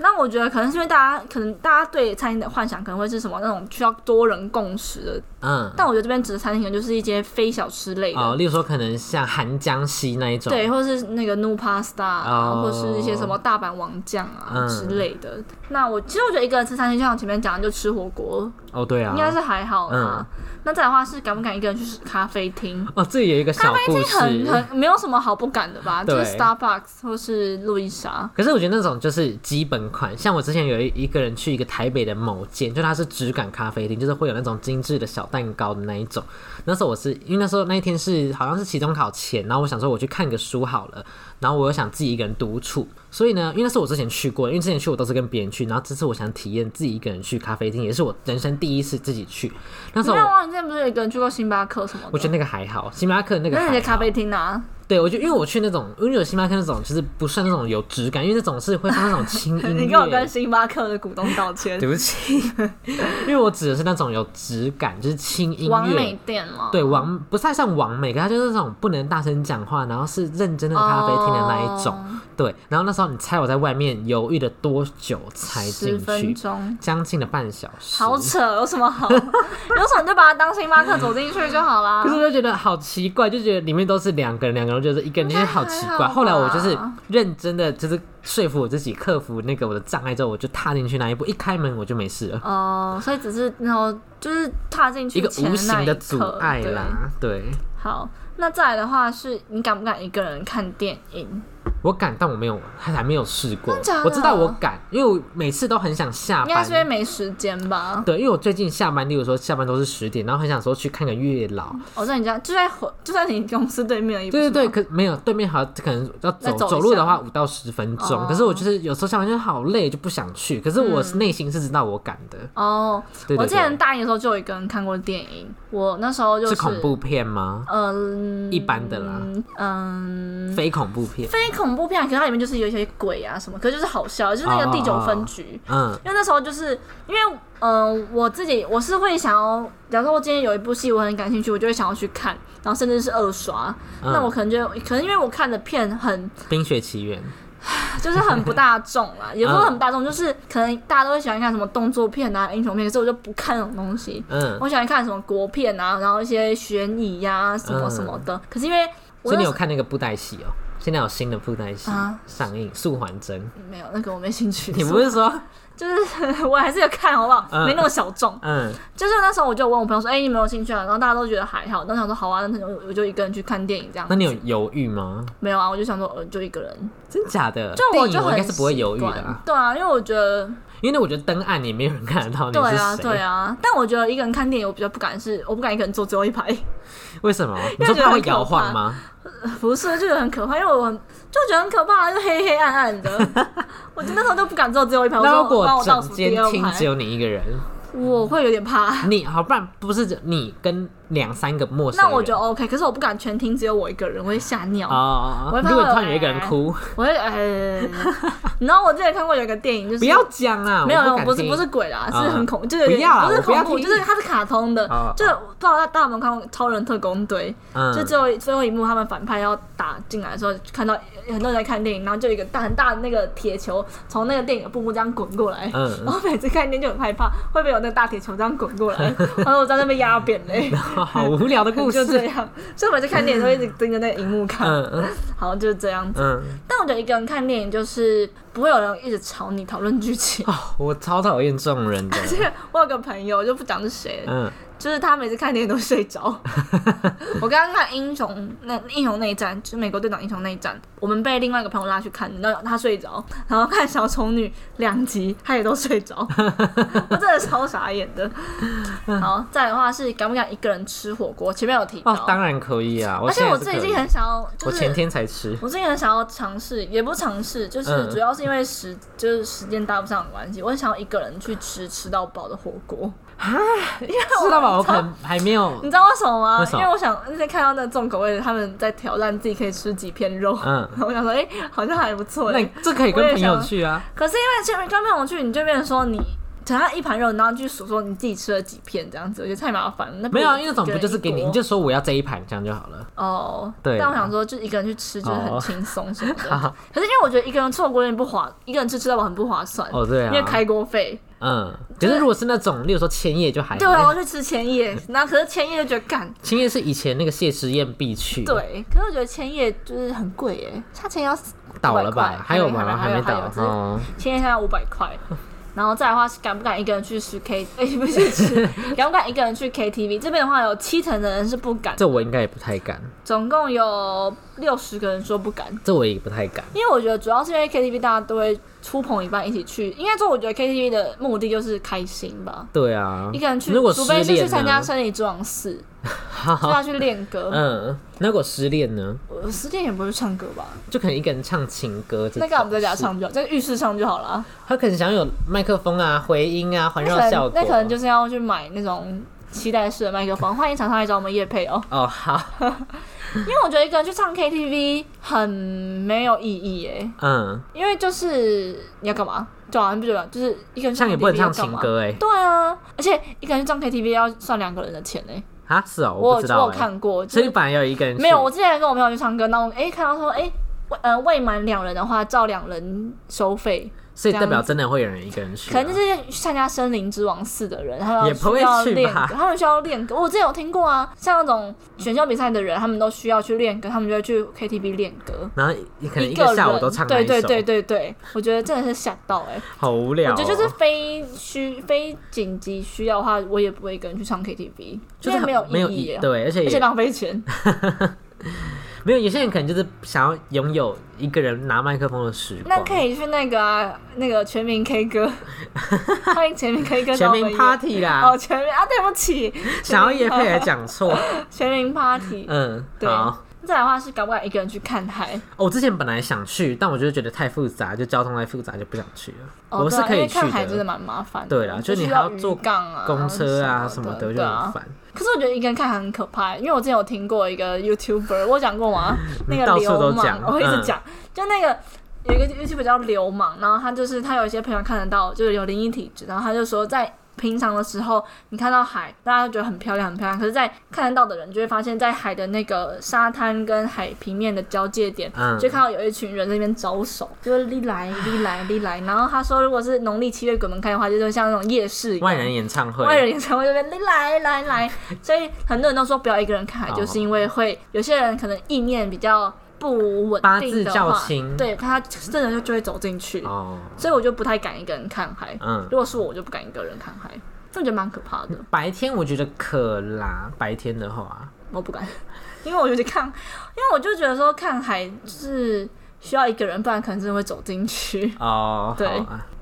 那我觉得可能是因为大家可能大家对餐厅的幻想可能会是什么那种需要多人共识的，嗯，但我觉得这边指的餐厅可能就是一些非小吃类的，哦，例如说可能像韩江西那一种，对，或是那个 New Pasta，、啊哦。或是一些什么大阪王酱啊、嗯。之类的。那我其实我觉得一个人吃餐厅，就像我前面讲的，就吃火锅，哦，对啊，应该是还好啦。嗯那再来的话是敢不敢一个人去咖啡厅？哦，这里有一个小故很事。很没有什么好不敢的吧？就是 Starbucks 或是路易莎。可是我觉得那种就是基本款，像我之前有一一个人去一个台北的某间，就它是质感咖啡厅，就是会有那种精致的小蛋糕的那一种。那时候我是因为那时候那一天是好像是期中考前，然后我想说我去看个书好了，然后我又想自己一个人独处，所以呢，因为那是我之前去过，因为之前去我都是跟别人去，然后这次我想体验自己一个人去咖啡厅，也是我人生第一次自己去。那时候我你之前不是有一个人去过星巴克什么的？我觉得那个还好，星巴克那个那你的咖啡厅啊？对，我就因为我去那种，因为有星巴克那种，其实不算那种有质感，因为那种是会放那种轻音 乐。你跟我跟星巴克的股东道歉对。不起，因为我指的是那种有质感，就是轻音完美乐。店吗？对，完不太像完美，可它就是那种不能大声讲话，然后是认真的咖啡厅的那一种。哦对，然后那时候你猜我在外面犹豫了多久才十进分去？钟。将近了半小时。好扯，有什么好？有什么你就把它当星巴克走进去就好啦可。是我就觉得好奇怪，就觉得里面都是两个人，两个人就是一个人，就是好奇怪。后来我就是认真的，就是说服我自己，克服那个我的障碍之后，我就踏进去那一步，一开门我就没事了，哦、所以只是然后就是踏进去一个无形的阻碍啦。对，好，那再来的话是你敢不敢一个人看电影？我敢，但我没有，还还没有试过的。我知道我敢，因为我每次都很想下班应该是因。为没时间吧？对，因为我最近下班，例如说下班都是十点，然后很想说去看个月老。我在你家就在就在你公司对面。对对对，可没有对面好像可能要走走走路的话五到十分钟，哦可是我就是有时候下班就好累，就不想去。可是我嗯内心是知道我敢的。哦，我之前，大一的时候就有一个人看过电影，我那时候就是恐怖片吗？嗯，一般的啦嗯，非恐怖片。非恐怖片，可是它里面就是有一些鬼啊什么，可是就是好笑，就是那个第九分局。嗯因为那时候就是因为，嗯、我自己我是会想要，假如说我今天有一部戏我很感兴趣，我就会想要去看，然后甚至是二刷。嗯，那我可能就可能因为我看的片很冰雪奇缘》就是很不大众啦，也不是很不大众，就是可能大家都会喜欢看什么动作片啊、英雄片，可是我就不看那种东西。嗯，我喜欢看什么国片啊，然后一些悬疑呀、什么什么的。可是因为我所以你有看那个布袋戏哦？现在有新的布袋戏啊上映，《素还真》。没有那个我没兴趣。你不是说，就是 我还是有看好不好？嗯没那么小众。嗯，就是那时候我就问我朋友说：“哎、你没有兴趣啊？”然后大家都觉得还好，然后想说好啊，那我我就一个人去看电影这样。那你有犹豫吗？没有啊？我就想说，呃，就一个人，真假的？就我就很应该是不会犹豫的对啊，因为我觉得，因为我觉得灯暗也没有人看得到你对啊，是谁。对啊。但我觉得一个人看电影，我比较不敢是，我不敢一个人坐最后一排，为什么？你因为说怕会摇晃吗？不是，就觉得很可怕，因为我很就觉得很可怕，就黑黑暗暗的。我就那时候就不敢坐最后一排，我说那如果整间厅只有你一个人，我会有点怕。你好，不然不是你跟两三个陌生人，那我觉得 OK，可是我不敢全听只有我一个人，我会吓尿。哦我如果突然有一个人哭，我会呃，你知道我之前看过有一个电影，就是不要讲啊，没有不是不是鬼啦，是啊很恐，就是不要不是恐怖，就是它是卡通的哦，就不知道大家有没有看过《超人特工队》，嗯。就最后最后一幕他们反派要打进来的时候，看到很多人在看电影，然后就有一个大很大的那个铁球从那个电影的布幕这样滚过来，嗯。然后每次看电影就很害怕，会不会有那个大铁球这样滚过来，然后我在那边压扁嘞。好无聊的故事，就这样，所以我每次看电影都一直盯着那个荧幕看，嗯嗯。好就是这样子。嗯，但我觉得一个人看电影就是不会有人一直吵你讨论剧情。哦，我超讨厌这种人的，而且我有个朋友，就不讲是谁，嗯，就是他每次看电影都睡着。我刚刚看英雄那英雄内战，就是美国队长英雄内战，我们被另外一个朋友拉去看，然后他睡着，然后看小丑女两集，他也都睡着，我真的超傻眼的。好，再的话是敢不敢一个人吃火锅？前面有提到，哦，当然可以啊，而且我最近很想要，就是我前天才吃，我之前很想要尝试，也不是尝试，就是嗯主要是因为时就是时间搭不上的关系，我很想要一个人去吃吃到饱的火锅。知道吧？我可能还没有你，知道为什么吗？因为我想那天看到那个重口味的，他们在挑战自己可以吃几片肉，嗯 然后我想说，哎、好像还不错嘞那。这可以跟朋友去啊，可是因为前面跟朋友去，你就变成说你。等他一盘肉，然后去数说你自己吃了几片这样子，我觉得太麻烦了。那没有啊，因为那种不就是给你，你就说我要这一盘，这样就好了。哦，对但我想说，就一个人去吃就是很哦轻松什么的。好可是因为我觉得一个人吃火锅有点不划，一个人吃吃到饱很不划算。哦，对啊，因为开锅费。嗯，可是如果是那种，例如说千叶就还好对，啊，我要去吃千叶，然后可是千叶就觉得干。千叶是以前那个谢师宴必去，，对，可是我觉得千叶就是很贵耶，它千叶要倒了吧？还有吗？还还没倒还有只是哦。千叶现在五百块。然后再来的话是敢不敢一个人去吃 K？哎、不是吃，敢不敢一个人去 KTV？这边的话有七成的人是不敢，这我应该也不太敢，总共有六十个人说不敢。这我也不太敢。因为我觉得主要是因为 KTV 大家都会出朋一伴一起去，应该说我觉得 KTV 的目的就是开心吧。对啊，一个人去，如果除非是去参加《？生理之王四》，就要去练歌。嗯，那如果失恋呢？我失恋也不会唱歌吧？就可能一个人唱情歌这种。那个我们在家唱就好，在浴室唱就好了。他可能想要有麦克风啊、回音啊、环绕效果。能那可能就是要去买那种期待式的麦克风。欢迎厂商来找我们夜配哦，哦，好，因为我觉得一个人去唱 KTV 很没有意义耶，嗯，因为就是你要干嘛？对啊，你不觉得就是一个人唱也不能唱。情歌哎。对啊，而且一个人去唱 KTV 要算两个人的钱呢。啊，是哦，我有。看过，就是所以你本来有一个人没有。我之前跟我朋友去唱歌，然后我哎看到说哎。未呃，未满两人的话，照两人收费，所以代表真的会有人一个人去啊。可能就是参加《森林之王四》的人，他们也不会需要去练歌，他们需要练歌。我之前有听过啊，像那种选秀比赛的人，他们都需要去练歌，他们就会去 KTV 练歌。然后可能一个个下午人都唱对对对对对，我觉得真的是想到哎、好无聊哦。我觉得就是非需非紧急需要的话，我也不会一个人去唱 KTV，就是没有没有意义啊，对，而且而且浪费钱。没有有些人可能就是想要拥有一个人拿麦克风的时光。那可以去那个啊，那个全民 K 歌，欢迎全民 K 歌，全民 party 啦，哦，全民啊，对不起，想要叶配也讲错，全民 party。嗯，对好。再来的话是敢不敢一个人去看海？哦我之前本来想去，但我就觉得太复杂，就交通太复杂，就不想去了。哦，我是可以去看海真的蛮麻烦的。对啦就你还要坐渔港啊、公车啊什么的，就很。烦。可是我觉得一个人看海很可怕，因为我之前有听过一个 YouTuber，我有讲过吗？那个流氓我一直讲，就那个有一个 YouTuber 叫流氓，然后他就是他有一些朋友看得到，就是有灵异体质，然后他就说在。平常的时候，你看到海，大家都觉得很漂亮，很漂亮。可是，在看得到的人就会发现，在海的那个沙滩跟海平面的交界点，嗯。就看到有一群人在那边招手，就是哩来哩来哩来。然后他说，如果是农历七月鬼门开的话，就是像那种夜市一样，万人演唱会，外人演唱会就边来来来来，所以很多人都说不要一个人看海，哦。就是因为会有些人可能意念比较不稳八字定的话，较轻对他真的就就会走进去，哦，所以我就不太敢一个人看海。嗯如，果是我，我就不敢一个人看海，这我觉得蛮可怕的。白天我觉得可啦，白天的话，我不敢，因为我觉得看，因为我就觉得说看海就是需要一个人，不然可能真的会走进去，哦，对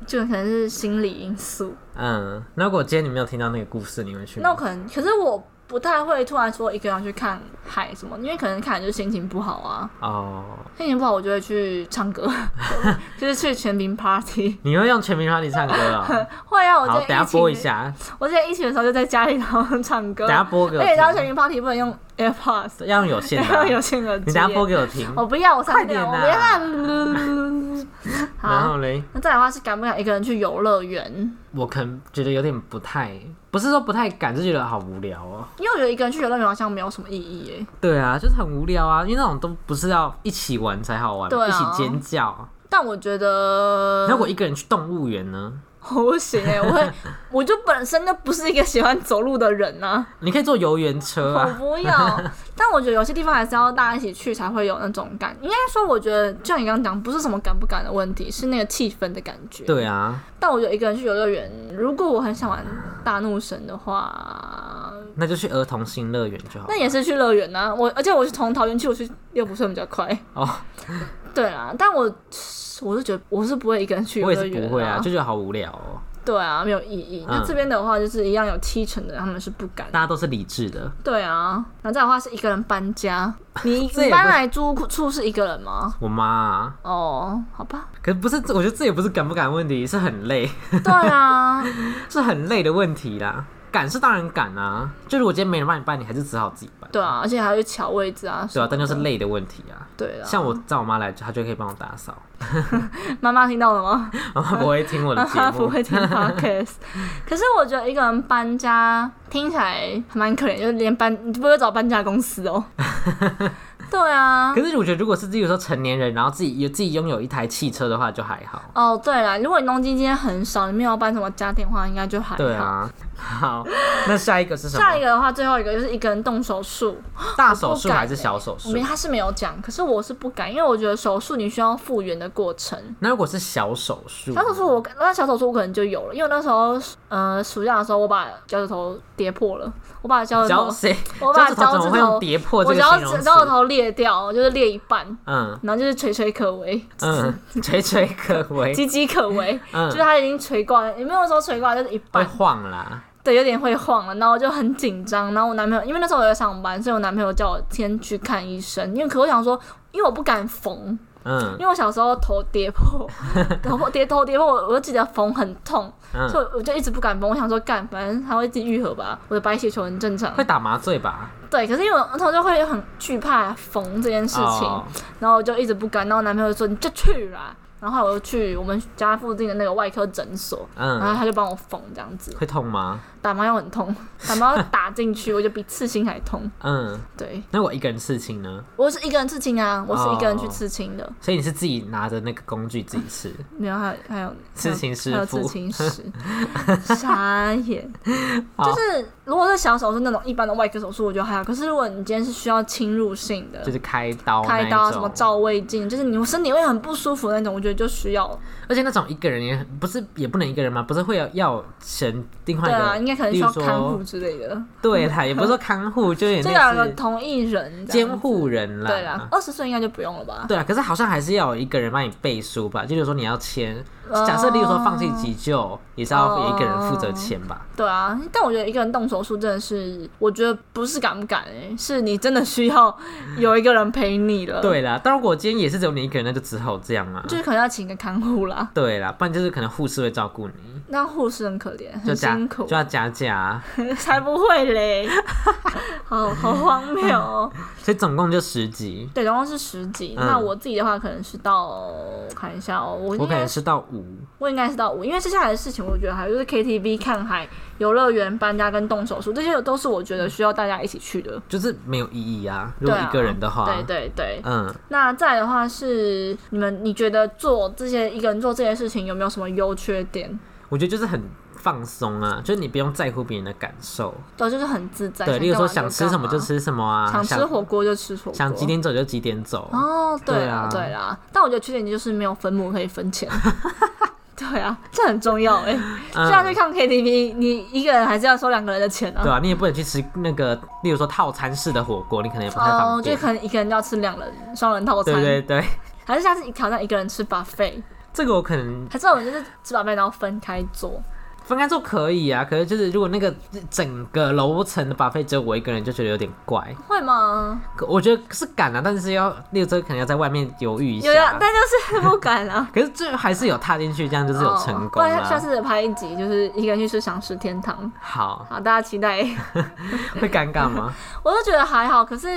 就可能是心理因素。嗯，那如果今天你没有听到那个故事，你会去？那我可能，可是我不太会突然说一个人去看海什么，因为可能看海就是心情不好啊，哦，心情不好我就会去唱歌，就是去全民 party。你会用全民 party 唱歌啊、会啊，我好，等下播一，下，我之前疫情的时候就在家里然后唱歌。等，下播给我而且然后全，民 party 不能用 AirPods，要用有线的、要用，有线耳机。你等下播给我听。我不要，我快点我啊。不要。好，然后嘞，那再来的话是敢不敢一个人去游乐园？我可能觉得有点不太，不是说不太敢，是觉得好无聊哦。因为我觉得一个人去游乐园好像没有什么意义耶。对啊，就是很无聊啊，因为那种都不是要一起玩才好玩，对啊一起尖叫。但我觉得那如果一个人去动物园呢？我不行哎，我会，我就本身就不是一个喜欢走路的人呐、你可以坐游园车我啊。不要。但我觉得有些地方还是要大家一起去才会有那种感。应该说，我觉得就像你刚刚讲，不是什么敢不敢的问题，是那个气氛的感觉。对啊，但我觉得一个人去游乐园，如果我很想玩大怒神的话，那就去儿童新乐园就好那。也是去乐园啊。我而且我是从桃园去，我去六福村比较快。哦，对啊，但我我是觉得我是不会一个人去游我也是乐园不会啊，就觉得好无聊哦。对啊，没有意义。那嗯这边的话，就是一样有七成的人他们是不敢。大家都是理智的，对啊，然后再的话是一个人搬家。你搬来租处是一个人吗？我妈、啊。哦，好吧。可是不是，我觉得这也不是敢不敢的问题，是很累，对啊，是很累的问题啦。赶是当然赶啊，就如果今天没人帮你搬，你还是只好自己搬，对啊，而且还要去抢位置啊。对啊，但就就是累的问题啊。对啊。像我叫我妈来，她就可以帮我打扫，妈妈听到了吗？妈妈不会听我的节目 不。会听 podcast。可是我觉得一个人搬家听起来还蛮可怜，就是连搬你不会找搬家公司哦。对啊可。是我觉得，如果是比如说成年人，然后自己有自己拥有一台汽车的话，就还好。哦，对了，如果你东京今天很少，你没有办什么家电的话，应该就还好。对啊，好，那下一个是什么？下一个的话，最后一个就是一个人动手术，大手术还是小手术我们？他是没有讲，可是我是不敢，因为我觉得手术你需要复原的过程。那如果是小手术，小手术我那小手术我可能就有了，因为那时候呃暑假的时候我把脚趾头跌破了，我把脚趾头？我把脚趾头跌破这我脚趾头裂掉，就是裂一半，嗯。然后就是垂垂可危，嗯，垂垂可危，岌岌可危，嗯。就是他已经垂挂了，也没有说垂挂，就是一会半，晃啦。对，有点会晃了，然后我就很紧张，然后我男朋友因为那时候我在上班，所以我男朋友叫我先去看医生，因为可我想说，因为我不敢缝，嗯因为我小时候头跌破，头破跌头跌破，我我就记得缝很痛，所嗯，以我就一直不敢缝。我想说干，反正它会自己愈合吧，我的白血球很正常会。打麻醉吧？对，可是因为我那时候就会很惧怕缝这件事情，哦然后我就一直不敢。然后我男朋友就说你就去啦，然后我就去我们家附近的那个外科诊所，然后嗯，他就帮我缝这样子。会痛吗？打麻药很痛，打麻药打进去，我就比刺青还痛。嗯，对，那我一个人刺青呢？我是一个人刺青啊，我是一个人去哦刺青的，所以你是自己拿着那个工具自己刺？没有还有还有刺青师还有傅刺青师，傻眼。就是如果是小手术那种一般的外科手术，我觉得还好。可是如果你今天是需要侵入性的，就是开刀开刀什么照胃镜，就是你身体会很不舒服那种，我觉得就需要。而且那种一个人也很不是也不能一个人吗？不是会有要选另外一个，该可能说要看护之类的，对啦，也不是说看护，就有这两个同一人监护人啦。对啦，二十岁应该就不用了吧？对啊，可是好像还是要有一个人帮你背书吧？就比如说你要签，哦假设例如说放弃急救，也是要有一个人负责签吧？对啊，但我觉得一个人动手术真的是，我觉得不是敢不敢哎、是你真的需要有一个人陪你了。，对啦，但如果今天也是只有你一个人，那就只好这样啊。就是可能要请个看护啦，对啦，不然就是可能护士会照顾你，那护士很可怜，很辛苦就，要加价啊。才不会嘞，好好荒谬哦。所以总共就十集，对，总共是十集。嗯那我自己的话，可能是到我看一下哦，我我可能是到五。我应该是到五，因为接下来的事情，我觉得还有就是 KTV、看海、游乐园、搬家跟动手术，这些都是我觉得需要大家一起去的。就是没有意义啊。如果一个人的话，对对对。嗯，那再的话是你们，你觉得做这些一个人做这些事情有没有什么优缺点？我觉得就是很放松啊，就是你不用在乎别人的感受。对，就是很自在。对，例如说想想吃什么就，吃什么啊，想吃火锅就吃火锅，想几点走就几点走。哦，对啊对啦，但我觉得缺点就是没有分母可以分钱。对啊，这很重要哎、嗯就像去看 KTV，你一个人还是要收两个人的钱啊。对啊，你也不能去吃那个，例如说套餐式的火锅，你可能也不太哦，方便。就可能一个人要吃两人双人套餐，对对对，还是下次挑战一个人吃 buffet，这个我可能还是我们就是吃 buffet 然后分开做。分开做可以啊，可是就是如果那个整个楼层的 buffet 只有我一个人，就觉得有点怪。会吗？可我觉得是敢啊，但是要例如说可能要在外面犹豫一下有啊，。但就是不敢啊。可是这还是有踏进去，这样就是有成功啊。然下次拍一集，就是一个人去吃赏食天堂。好，好，大家期待。会尴尬吗？我都觉得还好，可是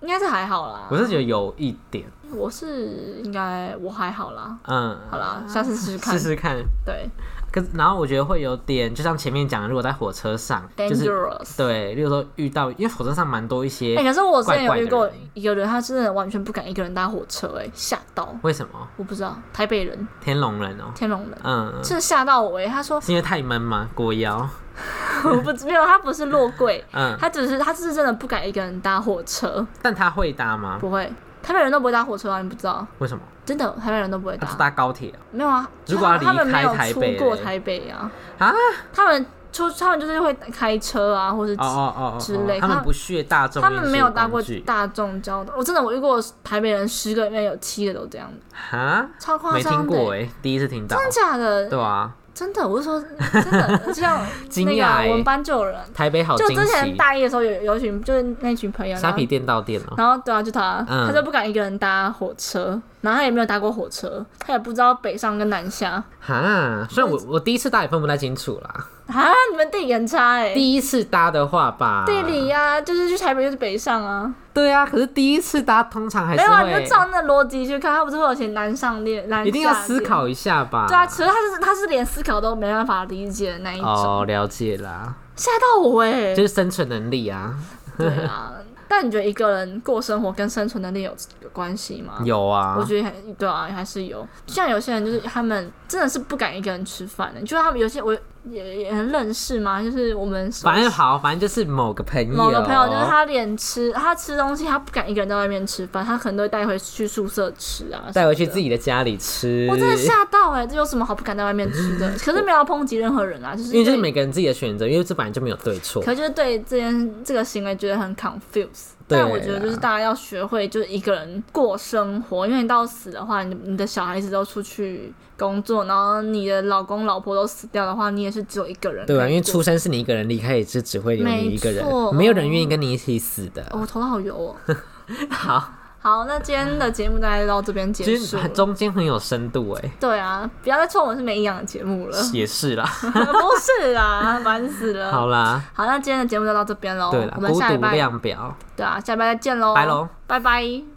应该是还好啦。我是觉得有一点，我是应该我还好啦。嗯，好啦，下次试试看。试试看。对可然后我觉得会有点，就像前面讲的，如果在火车上，就是，dangerous。对，例如说遇到，因为火车上蛮多一些，哎、可是我之前有遇过人一个人，他真的完全不敢一个人搭火车、哎，吓到。为什么？我不知道，台北人，天龙人哦、天龙人，嗯，是吓到我哎、他说是因为太闷吗？过腰，我不没有，他不是落柜，嗯，他只是他是真的不敢一个人搭火车，但他会搭吗？不会，台北人都不会搭火车啊，你不知道？为什么？真的，台北人都不会搭。高铁没有啊，如果要离开他们没有出台北嘞过台北啊，啊？他们出他们就是会开车啊，或是哦哦哦哦，之类。他们不屑大众，他们没有搭过大众交通，我真的我遇过台北人十个里面有七个都这样。子，哈，超夸没张的欸、听过哎，第一次听到，真的假的？对啊，真的，我是说 真的，就像那个我们班就有人，台北好就之前，大一的时候有有一群就是那群朋友，然后虾皮店到店哦，然后对啊，就他，嗯。他就不敢一个人搭火车，然后他也没有搭过火车，他也不知道北上跟南下。哈，虽然我我第一次搭也分不太清楚啦，啊，你们地理很差哎、第一次搭的话吧，地理呀、就是去台北就是北上啊，对啊，可是第一次搭通常还是没有啊，你就照那逻辑去看，他不是会有写南上列南下一定要思考一下吧，对啊，其实他是他是连思考都没办法理解的那一种，哦，了解啦，吓、到我哎、就是生存能力啊，对啊，但你觉得一个人过生活跟生存能力有有关系吗？有啊我，觉得还对啊，还是有。像有些人就是他们真的是不敢一个人吃饭的，就是他们有些我也也很认识嘛，就是我们反正好，反正就是某个朋友，某个朋友，就是他连吃他吃东西，他不敢一个人在外面吃饭，他可能都会带回去宿舍吃啊，带回去自己。的家里吃，我真的吓到哎、这有什么好不敢在外面吃的？可是没有要抨击任何人啊，就是因为就是每个人自己的选择，因为这本来就没有对错。可就是对这件这个行为觉得很 confused。但我觉得就是大家要学会，就是一个人过生活，因为你到死的话，你你的小孩子都出去工作，然后你的老公老婆都死掉的话，你也是只有一个人对啊，因为出生是你一个人，离开也是只会有你一个人没，没有人愿意跟你一起死的。哦，我头好油哦。好，好，那今天的节目大概到这边结束。中间很有深度哎，对啊，不要再说我们是没营养的节目了，也是啦。不是啦，烦死了。好啦，好，那今天的节目就到这边喽。对了我，们下礼拜量表，对啊，下礼拜再见喽，拜喽，拜拜。